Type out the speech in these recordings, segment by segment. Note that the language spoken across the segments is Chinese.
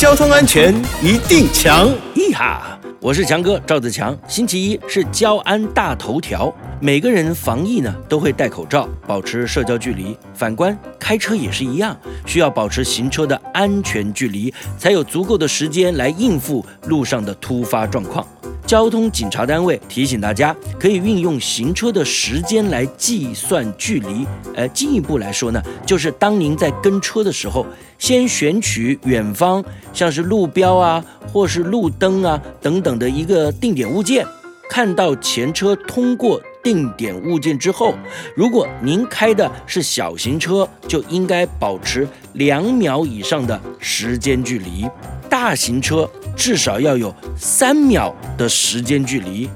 交通安全一定强！咿哈，我是强哥赵子强。星期一是交安大头条，每个人防疫呢都会戴口罩，保持社交距离。反观开车也是一样，需要保持行车的安全距离，才有足够的时间来应付路上的突发状况。交通警察单位提醒大家，可以运用行车的时间来计算距离。呃，进一步来说呢，就是当您在跟车的时候，先选取远方像是路标啊，或是路灯啊等等的一个定点物件，看到前车通过定点物件之后，如果您开的是小型车，就应该保持两秒以上的时间距离。大型车至少要有三秒的时间距离。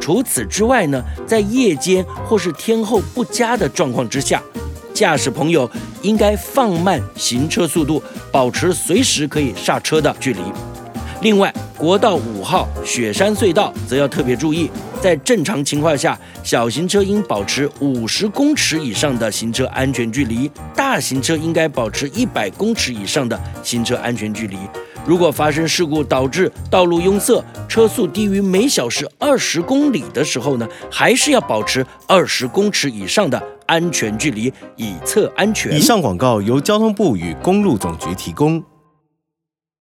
除此之外呢，在夜间或是天候不佳的状况之下，驾驶朋友应该放慢行车速度，保持随时可以刹车的距离。另外，国道五号雪山隧道则要特别注意，在正常情况下，小型车应保持五十公尺以上的行车安全距离，大型车应该保持一百公尺以上的行车安全距离。如果发生事故导致道路拥塞，车速低于每小时二十公里的时候呢，还是要保持二十公尺以上的安全距离，以测安全。以上广告由交通部与公路总局提供。